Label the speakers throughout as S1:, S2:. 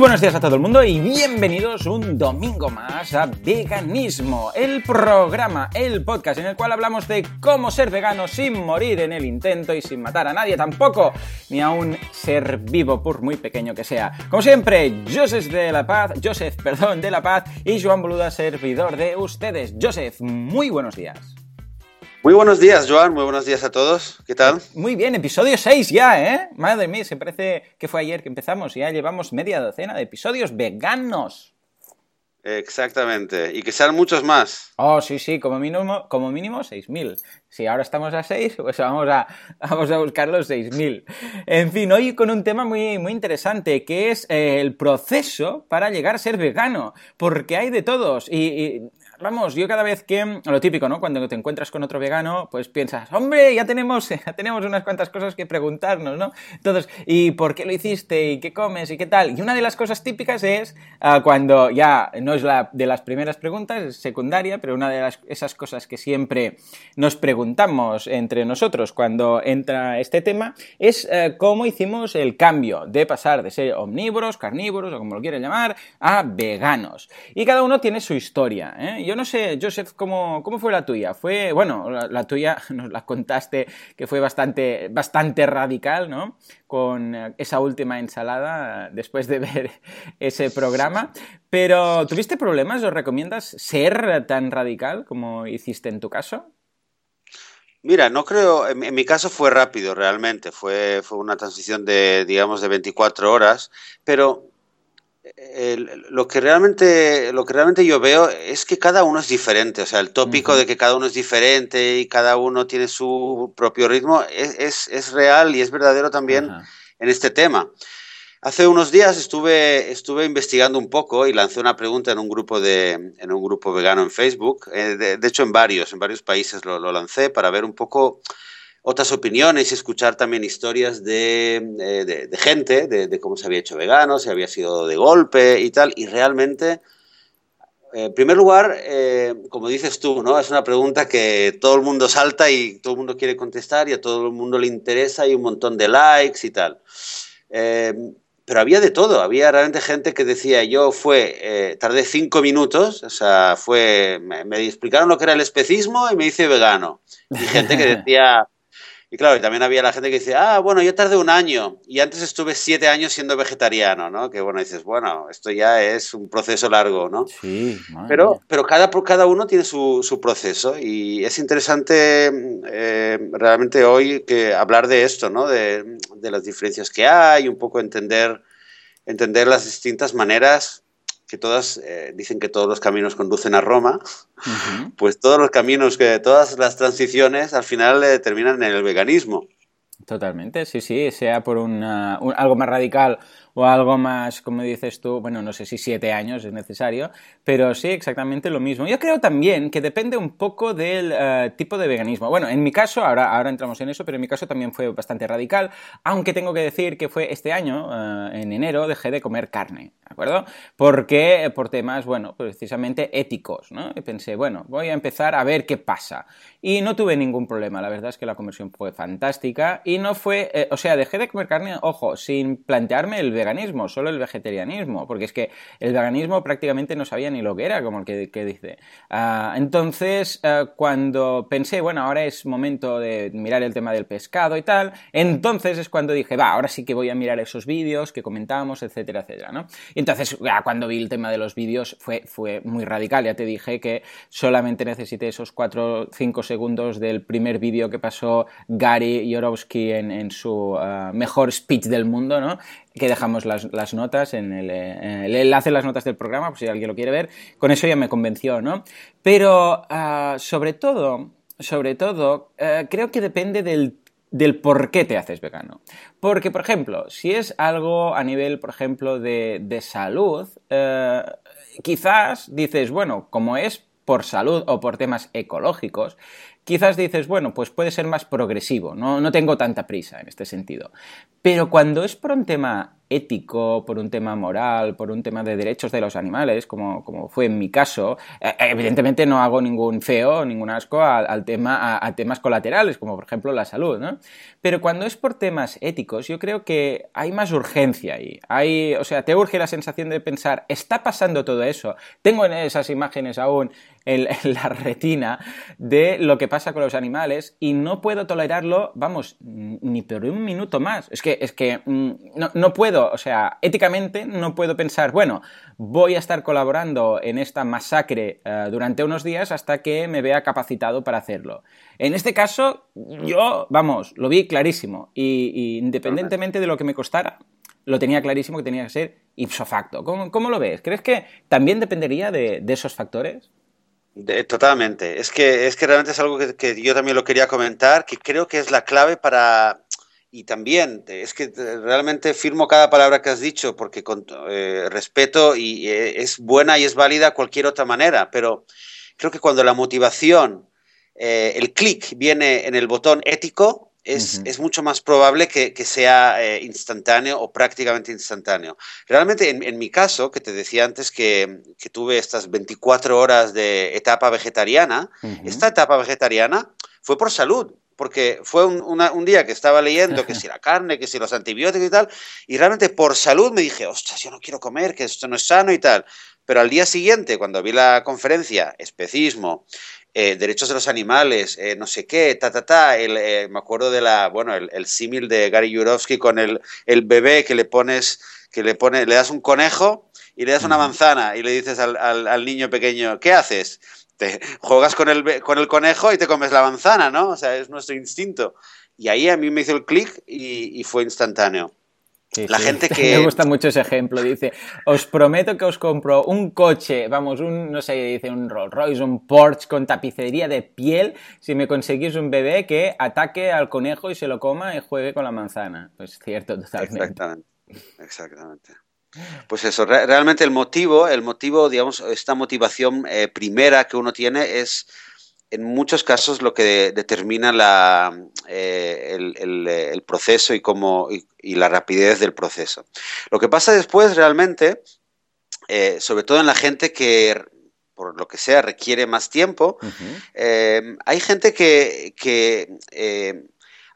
S1: Buenos días a todo el mundo y bienvenidos un domingo más a Veganismo, el programa, el podcast en el cual hablamos de cómo ser vegano sin morir en el intento y sin matar a nadie tampoco, ni a un ser vivo por muy pequeño que sea. Como siempre, Joseph de la Paz, Joseph, perdón, de la Paz y Joan Boluda, servidor de ustedes. Joseph, muy buenos días.
S2: Muy buenos días, Joan. Muy buenos días a todos. ¿Qué tal?
S1: Muy bien, episodio 6 ya, ¿eh? Madre mía, se parece que fue ayer que empezamos. Ya llevamos media docena de episodios veganos.
S2: Exactamente. Y que sean muchos más.
S1: Oh, sí, sí, como mínimo, como mínimo 6.000. Si ahora estamos a 6, pues vamos a, vamos a buscar los 6.000. En fin, hoy con un tema muy, muy interesante, que es eh, el proceso para llegar a ser vegano. Porque hay de todos. y vamos, yo cada vez que, lo típico, ¿no? Cuando te encuentras con otro vegano, pues piensas, hombre, ya tenemos, ya tenemos unas cuantas cosas que preguntarnos, ¿no? Entonces, ¿y por qué lo hiciste? ¿Y qué comes? ¿Y qué tal? Y una de las cosas típicas es uh, cuando ya no es la de las primeras preguntas, es secundaria, pero una de las, esas cosas que siempre nos preguntamos entre nosotros cuando entra este tema es uh, cómo hicimos el cambio de pasar de ser omnívoros, carnívoros o como lo quieran llamar, a veganos. Y cada uno tiene su historia, ¿eh? Yo no sé, Joseph, ¿cómo, cómo fue la tuya? Fue, bueno, la, tuya nos la contaste que fue bastante, bastante radical, ¿no? Con eh, esa última ensalada después de ver ese programa. Pero, ¿tuviste problemas o recomiendas ser tan radical como hiciste en tu caso?
S2: Mira, no creo, en, mi caso fue rápido realmente, fue, fue una transición de, digamos, de 24 horas, pero lo que realmente lo que realmente yo veo es que cada uno es diferente o sea el tópico de que cada uno es diferente y cada uno tiene su propio ritmo es, es, real y es verdadero también en este tema. Hace unos días estuve estuve investigando un poco y lancé una pregunta en un grupo de en un grupo vegano en Facebook eh, de, hecho en varios en varios países lo, lo lancé para ver un poco otras opiniones y escuchar también historias de, eh, gente, de, cómo se había hecho vegano, si había sido de golpe y tal. Y realmente, eh, en primer lugar, eh, como dices tú, ¿no? es una pregunta que todo el mundo salta y todo el mundo quiere contestar y a todo el mundo le interesa y un montón de likes y tal. pero había de todo, había realmente gente que decía, yo fue, tardé cinco minutos, o sea, fue, me, me explicaron lo que era el especismo y me hice vegano. Y gente que decía, y claro, y también había la gente que dice, ah, bueno, yo tardé un año y antes estuve siete años siendo vegetariano, ¿no? Que bueno, dices, bueno, esto ya es un proceso largo, ¿no?
S1: Sí,
S2: Pero, pero cada, cada uno tiene su, su proceso y es interesante eh, realmente hoy que hablar de esto, ¿no? De, de las diferencias que hay, un poco entender, entender las distintas maneras que todas eh, dicen que todos los caminos conducen a Roma, pues todos los caminos, que todas las transiciones al final eh, terminan en el veganismo.
S1: Totalmente, sí, sí, sea por una, algo más radical o algo más, como dices tú, bueno, no sé si siete años es necesario, pero sí, exactamente lo mismo. Yo creo también que depende un poco del eh, tipo de veganismo. Bueno, en mi caso, ahora, ahora entramos en eso, pero en mi caso también fue bastante radical, aunque tengo que decir que fue este año, eh, en enero, dejé de comer carne, ¿de acuerdo? Porque por temas, bueno, precisamente éticos, ¿no? Y pensé, bueno, voy a empezar a ver qué pasa. Y no tuve ningún problema, la verdad es que la conversión fue fantástica y no fue, eh, o sea, dejé de comer carne, ojo, sin plantearme el veganismo, solo el vegetarianismo, porque es que el veganismo prácticamente no sabía ni lo que era, como el que, dice. Ah, entonces, ah, cuando pensé, bueno, ahora es momento de mirar el tema del pescado y tal, entonces es cuando dije, va, ahora sí que voy a mirar esos vídeos que comentamos, etcétera, etcétera, ¿no? Y entonces, cuando vi el tema de los vídeos fue, fue muy radical, ya te dije que solamente necesité esos 4 5 segundos del primer vídeo que pasó Gary Yorowski en, su ah, mejor speech del mundo, ¿no? que dejamos las, notas en el, enlace las notas del programa, por si alguien lo quiere ver. Con eso ya me convenció, ¿no? Pero ah, sobre todo, sobre todo, eh, creo que depende del, por qué te haces vegano. Porque, por ejemplo, si es algo a nivel, por ejemplo, de, salud, eh, quizás dices, bueno, como es por salud o por temas ecológicos, quizás dices, bueno, pues puede ser más progresivo, no, no tengo tanta prisa en este sentido. Pero cuando es por un tema ético, por un tema moral, por un tema de derechos de los animales, como, como fue en mi caso, eh, evidentemente no hago ningún feo, ningún asco al, tema, a, temas colaterales, como por ejemplo la salud, ¿no? Pero cuando es por temas éticos, yo creo que hay más urgencia ahí. Hay, o sea, te urge la sensación de pensar, está pasando todo eso. Tengo en esas imágenes aún en, la retina de lo que pasa con los animales y no puedo tolerarlo, vamos, ni por un minuto más. Es que, es que mm, no, puedo, o sea, éticamente no puedo pensar, bueno, voy a estar colaborando en esta masacre eh, durante unos días hasta que me vea capacitado para hacerlo. En este caso, yo, vamos, lo vi clarísimo y, independientemente de lo que me costara, lo tenía clarísimo que tenía que ser ipso facto. ¿Cómo, lo ves? ¿Crees que también dependería de esos factores?
S2: Totalmente. Es que, es que realmente es algo que, yo también lo quería comentar, que creo que es la clave para... Y también, es que realmente firmo cada palabra que has dicho, porque con eh, respeto y eh, es buena y es válida cualquier otra manera, pero creo que cuando la motivación, eh, el clic viene en el botón ético, es, mucho más probable que, sea eh, instantáneo o prácticamente instantáneo. Realmente, en, mi caso, que te decía antes que, tuve estas 24 horas de etapa vegetariana, esta etapa vegetariana fue por salud, porque fue un, día que estaba leyendo que si la carne, que si los antibióticos y tal, y realmente por salud me dije, ostras, yo no quiero comer, que esto no es sano y tal. Pero al día siguiente, cuando vi la conferencia, especismo, eh, derechos de los animales, eh, no sé qué, ta, ta, ta. Eh, me acuerdo de la, bueno, el, símil de Gary Jurovsky con el, bebé que le pones, que le pone, le das un conejo y le das una manzana y le dices al, niño pequeño, ¿qué haces? Te juegas con el, con el conejo y te comes la manzana, ¿no? O sea, es nuestro instinto. Y ahí a mí me hizo el clic y fue instantáneo la gente que...
S1: Me gusta mucho ese ejemplo. Dice, os prometo que os compro un coche, vamos, un, no sé, dice un Rolls Royce, un Porsche con tapicería de piel, si me conseguís un bebé que ataque al conejo y se lo coma y juegue con la manzana. Pues cierto, totalmente.
S2: Exactamente, exactamente. Pues eso, realmente el motivo, el motivo, digamos, esta motivación eh, primera que uno tiene es en muchos casos lo que determina la, eh, el, proceso y, cómo, y, la rapidez del proceso. Lo que pasa después realmente, eh, sobre todo en la gente que por lo que sea requiere más tiempo, eh, hay gente que, que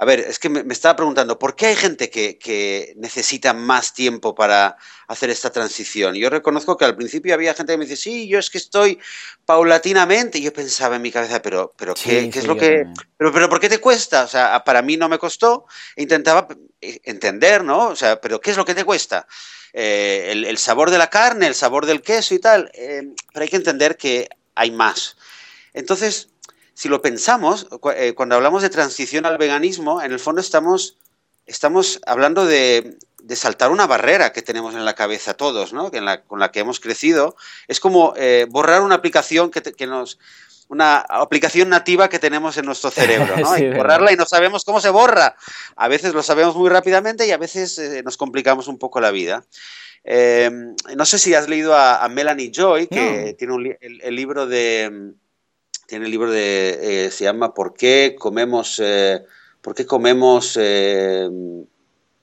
S2: a ver, es que me, estaba preguntando, ¿por qué hay gente que, necesita más tiempo para hacer esta transición? Yo reconozco que al principio había gente que me dice, sí, yo es que estoy paulatinamente, y yo pensaba en mi cabeza, pero, pero ¿qué, es lo que... Pero, pero ¿por qué te cuesta? O sea, para mí no me costó, intentaba eh, entender, ¿no? O sea, pero ¿qué es lo que te cuesta? Eh, el, sabor de la carne, el sabor del queso y tal, eh, pero hay que entender que hay más. Entonces, si lo pensamos, eh, cuando hablamos de transición al veganismo, en el fondo estamos, estamos hablando de, saltar una barrera que tenemos en la cabeza todos, ¿no? con la que hemos crecido. Es como eh, borrar una aplicación que, nos una aplicación nativa que tenemos en nuestro cerebro, ¿no? borrarla y no sabemos cómo se borra. A veces lo sabemos muy rápidamente y a veces eh, nos complicamos un poco la vida. no sé si has leído a, Melanie Joy, que tiene el, libro de tiene el libro de, eh, se llama ¿Por qué comemos, eh, por qué comemos, eh,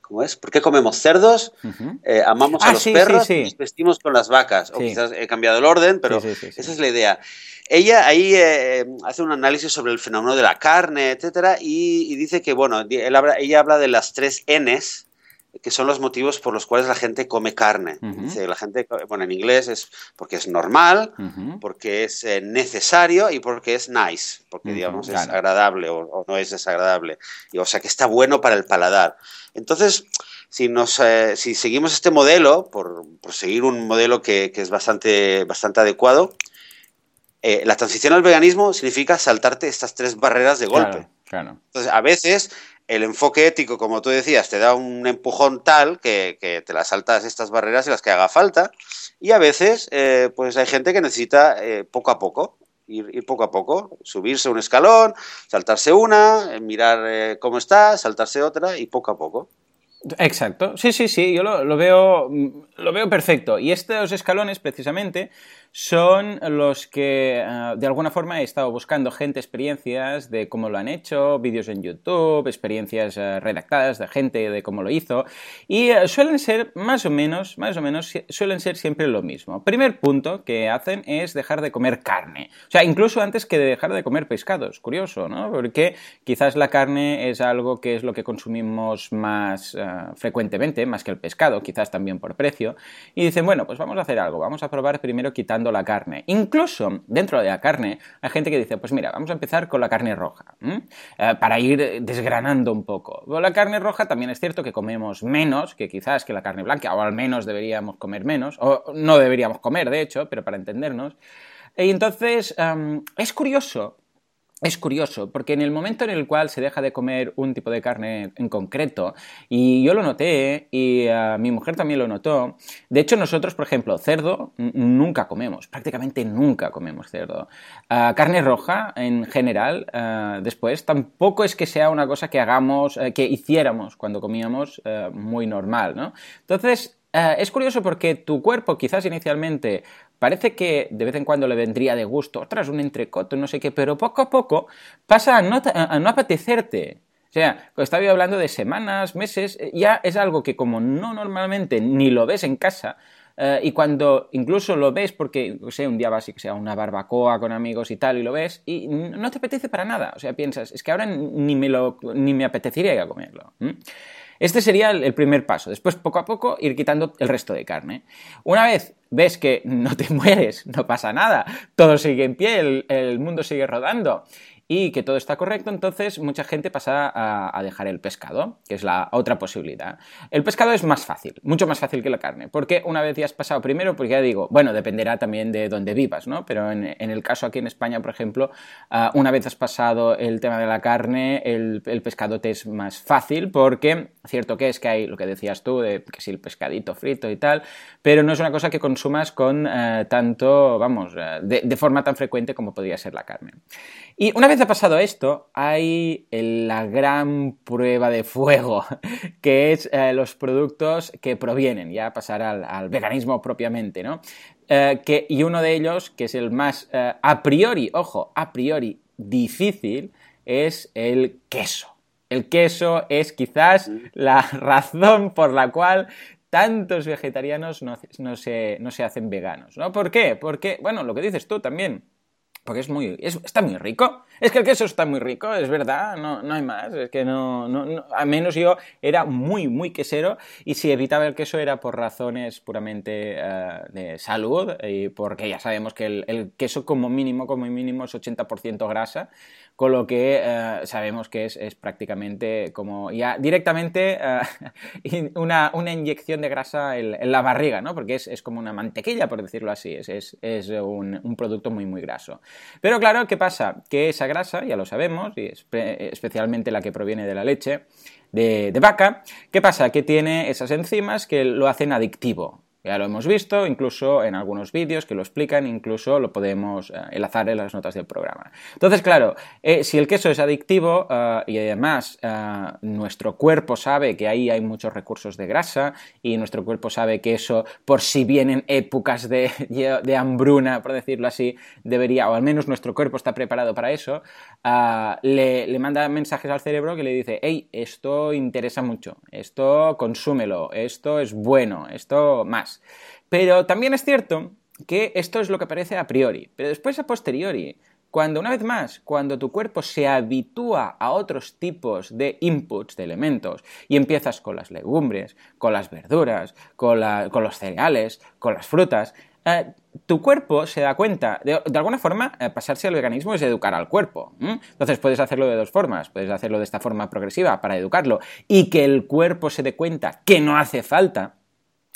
S2: ¿cómo es? ¿Por qué comemos cerdos? amamos a ah, los perros y nos vestimos con las vacas. O quizás he cambiado el orden, pero esa es la idea. Ella ahí hace un análisis sobre el fenómeno de la carne, etcétera, y, dice que, bueno, ella habla de las tres Ns, que son los motivos por los cuales la gente come carne. la gente, bueno, en inglés es porque es normal, porque es eh, necesario y porque es nice, porque digamos es agradable o, no es desagradable. Y, o sea que está bueno para el paladar. Entonces, si, nos, eh, si seguimos este modelo, por, seguir un modelo que, es bastante, bastante adecuado, eh, la transición al veganismo significa saltarte estas tres barreras de golpe. Entonces, a veces el enfoque ético, como tú decías, te da un empujón tal que, te las saltas estas barreras y las que haga falta. Y a veces, eh, pues hay gente que necesita eh, poco a poco, ir, poco a poco, subirse un escalón, saltarse una, eh, mirar cómo está, saltarse otra y poco a poco.
S1: Exacto, sí, sí, sí, yo lo, veo, lo veo perfecto. Y estos escalones, precisamente, son los que eh, de alguna forma he estado buscando gente, experiencias de cómo lo han hecho, vídeos en YouTube, experiencias eh, redactadas de gente de cómo lo hizo y eh, suelen ser más o menos, más o menos suelen ser siempre lo mismo. Primer punto que hacen es dejar de comer carne, o sea, incluso antes que de dejar de comer pescados, curioso, ¿no? Porque quizás la carne es algo que es lo que consumimos más frecuentemente, más que el pescado, quizás también por precio, y dicen, bueno, pues vamos a hacer algo, vamos a probar primero quitando la carne. Incluso dentro de la carne hay gente que dice, pues mira, vamos a empezar con la carne roja, eh, para ir desgranando un poco. la carne roja también es cierto que comemos menos que quizás que la carne blanca, o al menos deberíamos comer menos, o no deberíamos comer, de hecho, pero para entendernos. Y entonces, es curioso es curioso, porque en el momento en el cual se deja de comer un tipo de carne en concreto, y yo lo noté, y mi mujer también lo notó, de hecho nosotros, por ejemplo, cerdo nunca comemos, prácticamente nunca comemos cerdo. Uh, carne roja, en general, uh, después, tampoco es que sea una cosa que hagamos, que hiciéramos cuando comíamos muy normal, ¿no? Entonces, es curioso porque tu cuerpo quizás inicialmente parece que de vez en cuando le vendría de gusto, tras un entrecoto, no sé qué, pero poco a poco pasa a no, a apetecerte. O sea, estaba hablando de semanas, meses, eh, ya es algo que como no normalmente ni lo ves en casa, eh, y cuando incluso lo ves porque, no sé, un día vas y que sea una barbacoa con amigos y tal, y lo ves, y no te apetece para nada. O sea, piensas, es que ahora ni me, lo, ni me apetecería comerlo. Este sería el primer paso. Después, poco a poco, ir quitando el resto de carne. Una vez ves que no te mueres, no pasa nada, todo sigue en pie, el, mundo sigue rodando y que todo está correcto, entonces mucha gente pasa a, dejar el pescado, que es la otra posibilidad. El pescado es más fácil, mucho más fácil que la carne, porque una vez ya has pasado primero, porque ya digo, bueno, dependerá también de dónde vivas, ¿no? Pero en, el caso aquí en España, por ejemplo, ah, una vez has pasado el tema de la carne, el, pescado te es más fácil, porque cierto que es que hay lo que decías tú, de que si el pescadito frito y tal, pero no es una cosa que consumas con eh, tanto, vamos, eh, de forma tan frecuente como podría ser la carne. Y una vez ha pasado esto, hay la gran prueba de fuego, que es eh, los productos que provienen, ya pasar al, veganismo propiamente, ¿no? Eh, que, y uno de ellos, que es el más eh, a priori, ojo, a priori difícil, es el queso. El queso es quizás la razón por la cual tantos vegetarianos no, no, se, no se hacen veganos, ¿no? ¿Por qué? Porque, bueno, lo que dices tú también, porque es muy, está muy rico. Es que el queso está muy rico, es verdad, no, no hay más. Es que no, no, a menos yo era muy, muy quesero y si evitaba el queso era por razones puramente eh, de salud y porque ya sabemos que el, el, queso como mínimo, como mínimo es 80% grasa con lo que eh, sabemos que es, prácticamente como ya directamente eh, una, inyección de grasa en, la barriga, ¿no? Porque es, como una mantequilla, por decirlo así, es, un, producto muy, muy graso. Pero claro, ¿qué pasa? Que esa grasa, ya lo sabemos, y especialmente la que proviene de la leche, de, vaca. ¿Qué pasa? Que tiene esas enzimas que lo hacen adictivo. Ya lo hemos visto, incluso en algunos vídeos que lo explican, incluso lo podemos eh, enlazar en las notas del programa. Entonces, claro, eh, si el queso es adictivo eh, y además nuestro cuerpo sabe que ahí hay muchos recursos de grasa y nuestro cuerpo sabe que eso, por si vienen épocas de, de hambruna, por decirlo así, debería, o al menos nuestro cuerpo está preparado para eso, le, le manda mensajes al cerebro que le dice, hey, esto interesa mucho, esto consúmelo, esto es bueno, esto más. Pero también es cierto que esto es lo que parece a priori, pero después a posteriori, cuando una vez más, cuando tu cuerpo se habitúa a otros tipos de inputs, de elementos, y empiezas con las legumbres, con las verduras, con, los cereales, con las frutas, eh, tu cuerpo se da cuenta, de, alguna forma, eh, pasarse al veganismo es educar al cuerpo. Entonces puedes hacerlo de dos formas, puedes hacerlo de esta forma progresiva para educarlo y que el cuerpo se dé cuenta que no hace falta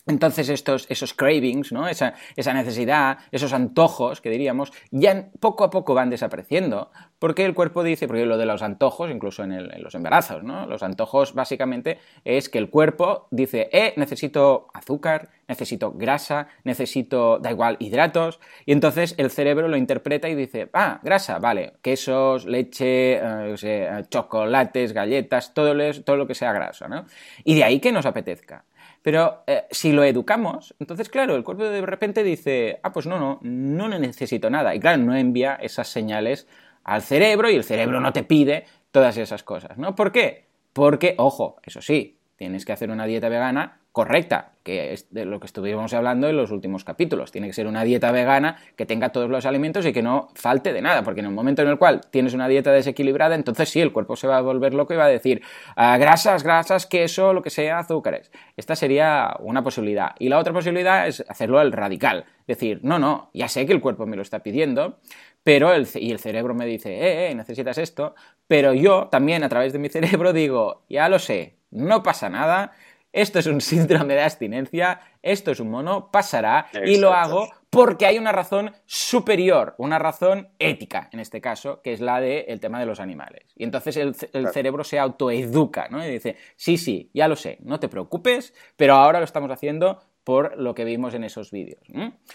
S1: entonces estos, esos cravings, ¿no? esa, esa, necesidad, esos antojos, que diríamos, ya poco a poco van desapareciendo, porque el cuerpo dice, porque lo de los antojos, incluso en, los embarazos, ¿no? los antojos básicamente es que el cuerpo dice, eh, necesito azúcar, necesito grasa, necesito, da igual, hidratos, y entonces el cerebro lo interpreta y dice, ah, grasa, vale, quesos, leche, eh, chocolates, galletas, todo, todo lo que sea grasa, ¿no? Y de ahí que nos apetezca. Pero eh, si lo educamos, entonces, claro, el cuerpo de repente dice, ah, pues no, no, no necesito nada. Y claro, no envía esas señales al cerebro y el cerebro no te pide todas esas cosas, ¿no? ¿Por qué? Porque, ojo, eso sí, tienes que hacer una dieta vegana correcta, que es de lo que estuvimos hablando en los últimos capítulos. Tiene que ser una dieta vegana que tenga todos los alimentos y que no falte de nada, porque en el momento en el cual tienes una dieta desequilibrada, entonces sí, el cuerpo se va a volver loco y va a decir ah, grasas, grasas, queso, lo que sea, azúcares. Esta sería una posibilidad. Y la otra posibilidad es hacerlo al radical. Decir, no, no, ya sé que el cuerpo me lo está pidiendo, pero el, y el cerebro me dice, eh, eh, necesitas esto, pero yo también a través de mi cerebro digo, ya lo sé, no pasa nada, esto es un síndrome de abstinencia, esto es un mono, pasará y lo hago porque hay una razón superior, una razón ética en este caso, que es la del tema de los animales. Y entonces el, cerebro se autoeduca, ¿no? Y dice, sí, sí, ya lo sé, no te preocupes, pero ahora lo estamos haciendo por lo que vimos en esos vídeos.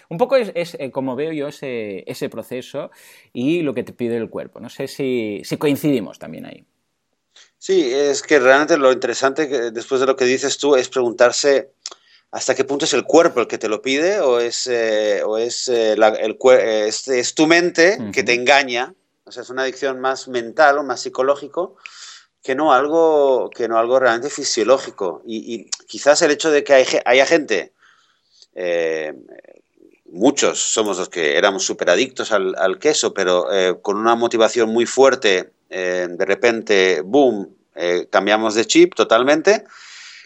S1: Un poco es, eh, como veo yo ese, proceso y lo que te pide el cuerpo. No sé si coincidimos también ahí.
S2: Sí, es que realmente lo interesante después de lo que dices tú es preguntarse hasta qué punto es el cuerpo el que te lo pide o es, eh, o es, eh, el, es, tu mente que te engaña. O sea, es una adicción más mental o más psicológico que no algo, que no algo realmente fisiológico. Y, quizás el hecho de que hay, haya gente, eh, muchos somos los que éramos súper adictos al, al, queso, pero con una motivación muy fuerte eh, de repente, boom, eh, cambiamos de chip totalmente,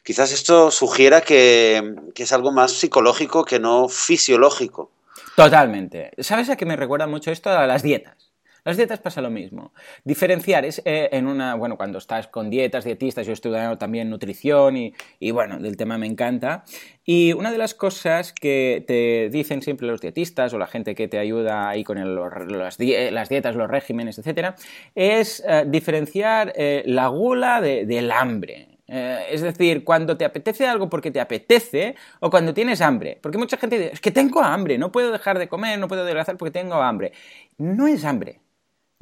S2: quizás esto sugiera que, que, es algo más psicológico que no fisiológico.
S1: Totalmente. ¿Sabes a qué me recuerda mucho esto? A las dietas. Las dietas pasa lo mismo. Diferenciar es eh, en una, bueno, cuando estás con dietas, dietistas, yo he estudiado también nutrición y, y, bueno, del tema me encanta. Y una de las cosas que te dicen siempre los dietistas o la gente que te ayuda ahí con las, dietas, los regímenes, etcétera, es eh, diferenciar eh, la gula del hambre. es decir, cuando te apetece algo porque te apetece o cuando tienes hambre. Porque mucha gente dice, es que tengo hambre, no puedo dejar de comer, no puedo adelgazar porque tengo hambre. No es hambre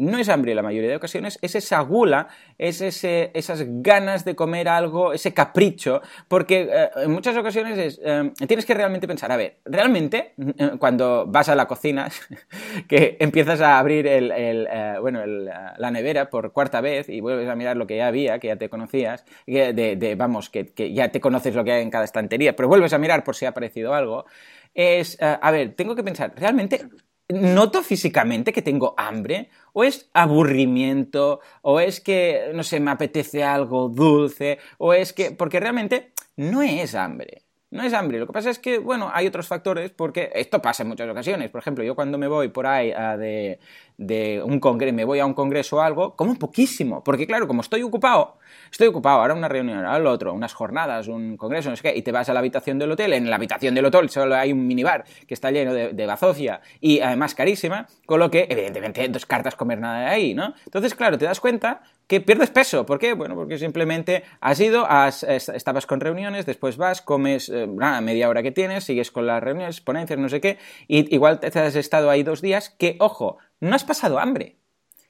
S1: no es hambre en la mayoría de ocasiones, es esa gula, es ese, esas ganas de comer algo, ese capricho, porque eh, en muchas ocasiones eh, tienes que realmente pensar, a ver, realmente eh, cuando vas a la cocina, que empiezas a abrir el, bueno, la nevera por cuarta vez y vuelves a mirar lo que ya había, que ya te conocías, de, vamos, que, que, ya te conoces lo que hay en cada estantería, pero vuelves a mirar por si ha aparecido algo, es, a ver, tengo que pensar, ¿realmente noto físicamente que tengo hambre, o es aburrimiento, o es que, no sé, me apetece algo dulce, o es que, porque realmente no es hambre. No es hambre, lo que pasa es que, bueno, hay otros factores porque esto pasa en muchas ocasiones. Por ejemplo, yo cuando me voy por ahí de, de un congreso, me voy a un congreso o algo, como poquísimo, porque claro, como estoy ocupado, estoy ocupado, ahora una reunión, ahora lo otro, unas jornadas, un congreso, no sé qué, y te vas a la habitación del hotel, en la habitación del hotel solo hay un minibar que está lleno de, bazofia y además carísima, con lo que evidentemente dos cartas comer nada de ahí, ¿no? Entonces, claro, te das cuenta que pierdes peso. ¿Por qué? Bueno, porque simplemente has ido, has, estabas con reuniones, después vas, comes eh, media hora que tienes, sigues con las reuniones, ponencias, no sé qué, y igual te has estado ahí dos días, que, ojo, no has pasado hambre.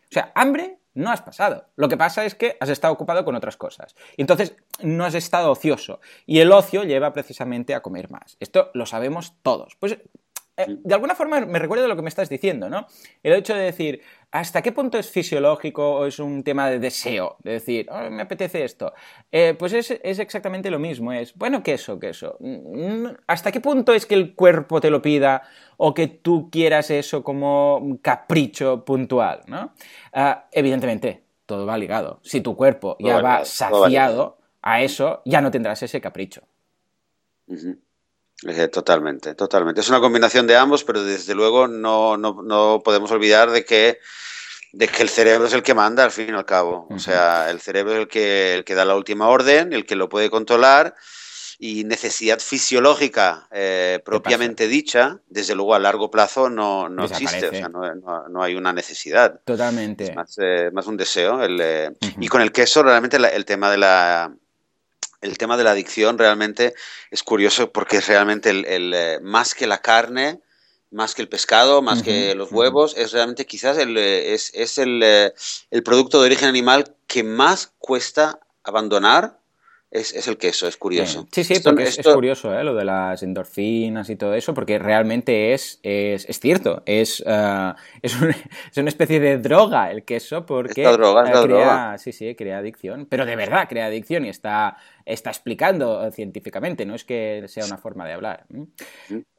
S1: O sea, hambre no has pasado. Lo que pasa es que has estado ocupado con otras cosas. Y entonces no has estado ocioso. Y el ocio lleva precisamente a comer más. Esto lo sabemos todos. Pues eh, de alguna forma me recuerda lo que me estás diciendo, ¿no? El hecho de decir, ¿hasta qué punto es fisiológico o es un tema de deseo? De decir, oh, me apetece esto. Eh, pues es, exactamente lo mismo, es, bueno, queso, queso. Mm, ¿Hasta qué punto es que el cuerpo te lo pida o que tú quieras eso como un capricho puntual, ¿no? Ah, evidentemente, todo va ligado. Si tu cuerpo ya va saciado a eso, ya no tendrás ese capricho.
S2: Eh, totalmente, totalmente. Es una combinación de ambos, pero desde luego no, no, podemos olvidar de que, de que el cerebro es el que manda al fin y al cabo. O sea, el cerebro es el que, el que da la última orden, el que lo puede controlar y necesidad fisiológica eh, propiamente dicha, desde luego a largo plazo no, no existe, o sea, no, no, hay una necesidad.
S1: Totalmente.
S2: Es más, eh, más un deseo. El, eh, Y con el queso, realmente el tema de la el tema de la adicción realmente es curioso porque es realmente el, más que la carne, más que el pescado, más que los huevos, es realmente quizás el, es, es el, el, producto de origen animal que más cuesta abandonar es, el queso, es curioso.
S1: Sí, sí, porque es, curioso ¿eh? lo de las endorfinas y todo eso, porque realmente es, es, cierto, es, uh, es, una especie de droga el queso, porque
S2: droga,
S1: crea,
S2: droga.
S1: Sí, sí, crea adicción, pero de verdad crea adicción y está, está explicando científicamente, no es que sea una forma de hablar.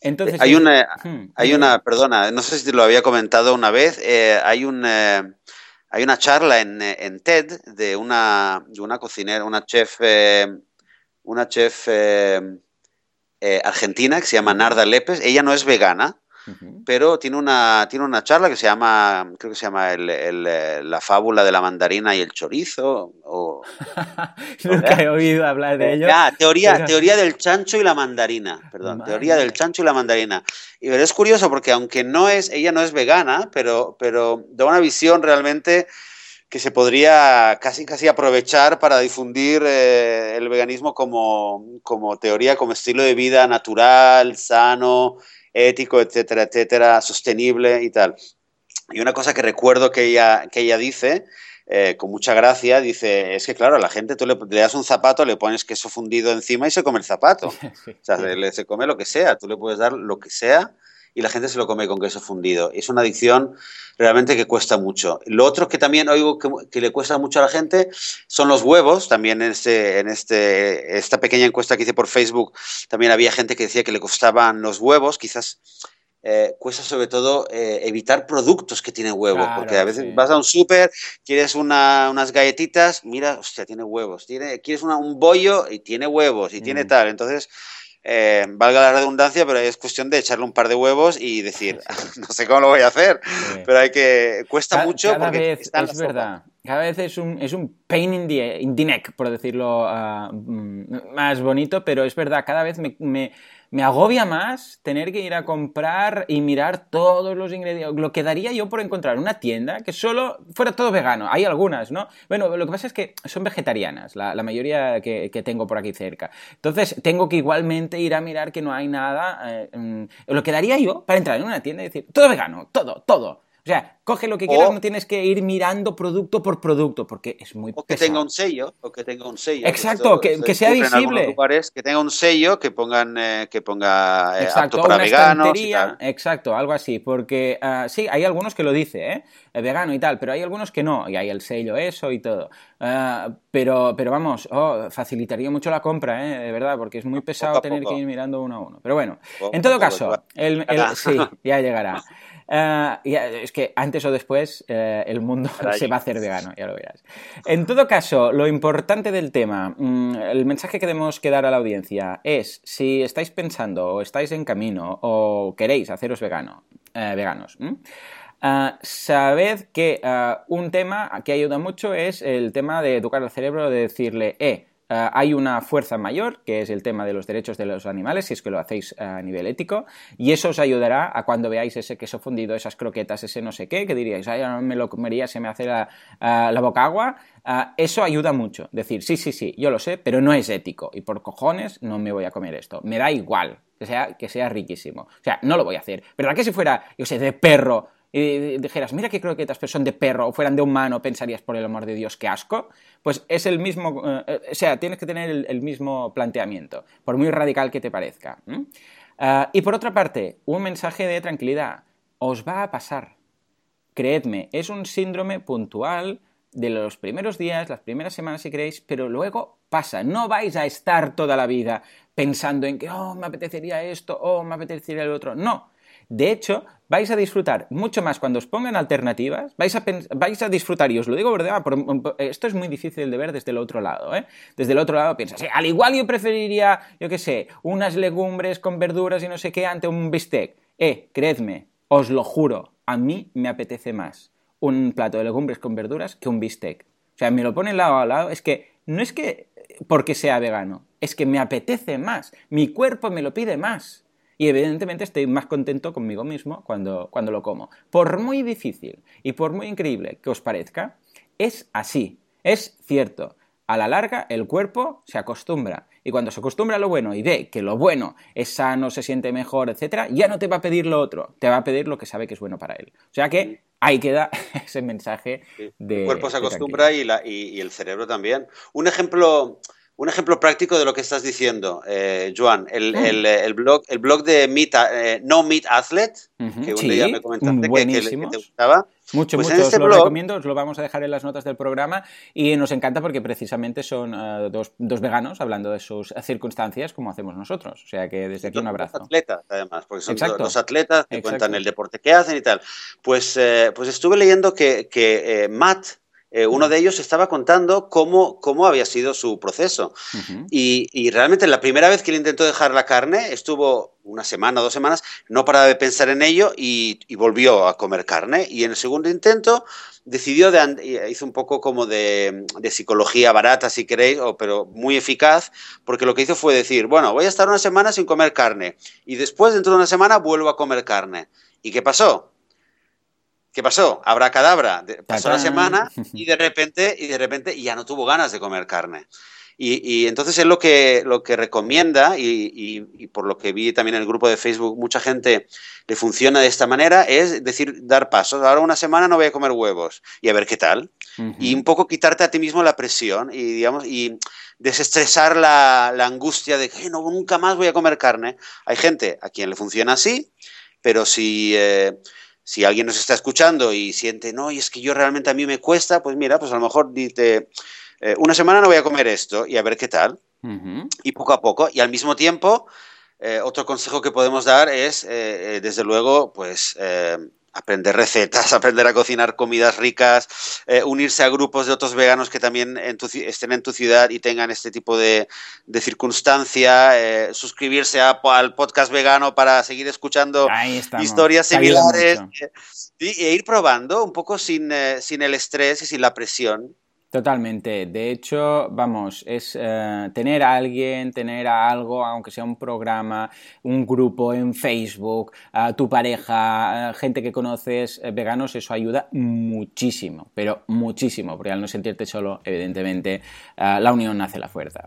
S2: Entonces, hay una, hmm, hay una, perdona, no sé si te lo había comentado una vez, eh, hay un... Eh, hay una charla en, en TED de una, de una cocinera, una chef, eh, una chef eh, eh, argentina que se llama Narda Lepes. Ella no es vegana, pero tiene una, tiene una charla que se llama, creo que se llama el, La fábula de la mandarina y el chorizo. O,
S1: Nunca he oído hablar de ello.
S2: Ah, teoría, teoría del chancho y la mandarina, perdón, teoría del chancho y la mandarina. Y es curioso porque aunque no es, ella no es vegana, pero, pero da una visión realmente que se podría casi casi aprovechar para difundir eh, el veganismo como, como teoría, como estilo de vida natural, sano, ético, etcétera, etcétera, sostenible y tal. Y una cosa que recuerdo que ella, que ella dice, eh, con mucha gracia, dice, es que claro, a la gente tú le, das un zapato, le pones queso fundido encima y se come el zapato. o sea, se, se, come lo que sea, tú le puedes dar lo que sea y la gente se lo come con queso fundido. Es una adicción realmente que cuesta mucho. Lo otro que también oigo que, le cuesta mucho a la gente son los huevos. También en, este, en este, esta pequeña encuesta que hice por Facebook también había gente que decía que le costaban los huevos. Quizás eh, cuesta sobre todo eh, evitar productos que tienen huevos, porque a veces vas a un súper, quieres unas galletitas, mira, hostia, tiene huevos, tiene, quieres un bollo y tiene huevos y tiene mm. tal, entonces eh, valga la redundancia, pero es cuestión de echarle un par de huevos y decir, no sé cómo lo voy a hacer, pero hay que, cuesta mucho
S1: cada vez, es verdad, cada vez es un, es un pain in the, in the neck, por decirlo uh, más bonito, pero es verdad, cada vez me, me me agobia más tener que ir a comprar y mirar todos los ingredientes. Lo que daría yo por encontrar una tienda que solo fuera todo vegano. Hay algunas, ¿no? Bueno, lo que pasa es que son vegetarianas, la, mayoría que, tengo por aquí cerca. Entonces, tengo que igualmente ir a mirar que no hay nada. Eh, mm, lo que daría yo para entrar en una tienda y decir, todo vegano, todo, todo. O sea, coge lo que quieras, no tienes que ir mirando producto por producto, porque es muy
S2: O que tenga un sello, o que tenga un sello.
S1: Exacto, que, sea visible.
S2: que tenga un sello, que pongan, eh, que ponga
S1: eh, exacto, apto para veganos Exacto, algo así, porque uh, sí, hay algunos que lo dice, ¿eh? vegano y tal, pero hay algunos que no, y hay el sello eso y todo. Uh, pero, pero vamos, oh, facilitaría mucho la compra, ¿eh? De verdad, porque es muy pesado tener que ir mirando uno a uno. Pero bueno, en todo caso, el, el, sí, ya llegará. Uh, es que antes o después uh, el mundo se va a hacer vegano, ya lo verás. En todo caso, lo importante del tema, mm, el mensaje que debemos que dar a la audiencia es, si estáis pensando o estáis en camino o queréis haceros vegano, uh, veganos, sabed que un tema que ayuda mucho es el tema de educar al cerebro, de decirle, eh, eh, hay una fuerza mayor, que es el tema de los derechos de los animales, si es que lo hacéis a nivel ético, y eso os ayudará a cuando veáis ese queso fundido, esas croquetas, ese no sé qué, que diríais, ay, no me lo comería, se me hace la, la boca agua. Eso ayuda mucho. Decir, sí, sí, sí, yo lo sé, pero no es ético, y por cojones no me voy a comer esto. Me da igual que sea, que sea riquísimo. O sea, no lo voy a hacer. ¿Verdad que si fuera, yo sé, de perro, y dijeras, mira qué croquetas, pero son de perro o fueran de humano, pensarías, por el amor de Dios, qué asco, pues es el mismo, eh, o sea, tienes que tener el, mismo planteamiento, por muy radical que te parezca. Ah, y por otra parte, un mensaje de tranquilidad, os va a pasar. Creedme, es un síndrome puntual de los primeros días, las primeras semanas si queréis, pero luego pasa. No vais a estar toda la vida pensando en que, oh, me apetecería esto, oh, me apetecería el otro. No, de hecho, vais a disfrutar mucho más cuando os pongan alternativas, vais a, vais a disfrutar, y os lo digo verdad, esto es muy difícil de ver desde el otro lado, ¿eh? Desde el otro lado piensas, al igual yo preferiría, yo qué sé, unas legumbres con verduras y no sé qué ante un bistec. Eh, creedme, os lo juro, a mí me apetece más un plato de legumbres con verduras que un bistec. O sea, me lo ponen lado a lado, es que no es que porque sea vegano, es que me apetece más, mi cuerpo me lo pide más. Y evidentemente estoy más contento conmigo mismo cuando, cuando lo como. Por muy difícil y por muy increíble que os parezca, es así, es cierto. A la larga, el cuerpo se acostumbra. Y cuando se acostumbra a lo bueno y ve que lo bueno es sano, se siente mejor, etc., ya no te va a pedir lo otro, te va a pedir lo que sabe que es bueno para él. O sea que ahí queda ese mensaje de...
S2: El cuerpo se acostumbra y, la, y, el cerebro también. Un ejemplo... Un ejemplo práctico de lo que estás diciendo, eh, Joan, el, el, el, blog, el blog de Meet, eh, No Meat Athlete, que un día me comentaste que, que, que, te gustaba,
S1: mucho, pues mucho. Os lo recomiendo, os lo vamos a dejar en las notas del programa y nos encanta porque precisamente son uh, dos, dos, veganos hablando de sus circunstancias como hacemos nosotros. O sea que desde aquí un abrazo.
S2: Dos atletas, además, porque son Exacto. dos atletas que Exacto. cuentan el deporte que hacen y tal. Pues, eh, pues estuve leyendo que, que eh, Matt eh, uno de ellos estaba contando cómo, cómo había sido su proceso. Uh -huh. y, y, realmente la primera vez que él intentó dejar la carne, estuvo una semana dos semanas, no paraba de pensar en ello y, y, volvió a comer carne. Y en el segundo intento decidió, de, hizo un poco como de, de, psicología barata, si queréis, o, pero muy eficaz, porque lo que hizo fue decir, bueno, voy a estar una semana sin comer carne y después, dentro de una semana, vuelvo a comer carne. ¿Y qué pasó? ¿Qué pasó? Abracadabra. Pasó la semana y de repente, y de repente ya no tuvo ganas de comer carne. Y, y entonces es lo que, lo que recomienda, y, y, y, por lo que vi también en el grupo de Facebook, mucha gente le funciona de esta manera, es decir, dar pasos. Ahora una semana no voy a comer huevos y a ver qué tal. Uh -huh. Y un poco quitarte a ti mismo la presión y, digamos, y desestresar la, la angustia de que no, nunca más voy a comer carne. Hay gente a quien le funciona así, pero si... Eh, si alguien nos está escuchando y siente, no, y es que yo realmente a mí me cuesta, pues mira, pues a lo mejor dice, eh, una semana no voy a comer esto y a ver qué tal. Uh -huh. Y poco a poco, y al mismo tiempo, eh, otro consejo que podemos dar es, eh, desde luego, pues aprender recetas, aprender a cocinar comidas ricas, eh, unirse a grupos de otros veganos que también en tu, estén en tu ciudad y tengan este tipo de, de circunstancia, eh, suscribirse a, al podcast vegano para seguir escuchando historias similares y, e ir probando un poco sin, eh, sin el estrés y sin la presión
S1: Totalmente. De hecho, vamos, es uh, tener a alguien, tener a algo, aunque sea un programa, un grupo en Facebook, uh, tu pareja, gente que conoces, eh, veganos, eso ayuda muchísimo, pero muchísimo, porque al no sentirte solo, evidentemente, la unión hace la fuerza.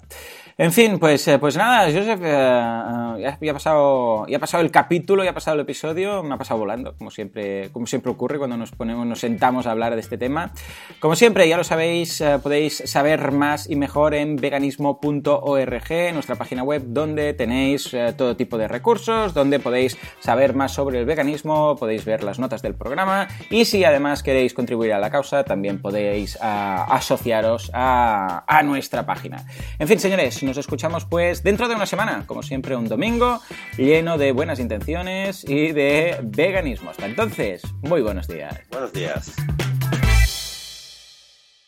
S1: En fin, pues, eh, pues nada, Joseph, eh, ya, ya, ha pasado, ya ha pasado el capítulo, ya ha pasado el episodio, me ha pasado volando, como siempre, como siempre ocurre cuando nos ponemos, nos sentamos a hablar de este tema. Como siempre, ya lo sabéis, eh, podéis saber más y mejor en veganismo.org, nuestra página web, donde tenéis eh, todo tipo de recursos, donde podéis saber más sobre el veganismo, podéis ver las notas del programa y si además queréis contribuir a la causa, también podéis a, asociaros a, a nuestra página. En fin, señores, nos escuchamos pues dentro de una semana, como siempre un domingo, lleno de buenas intenciones y de veganismo. Hasta entonces, muy buenos días.
S2: Buenos días.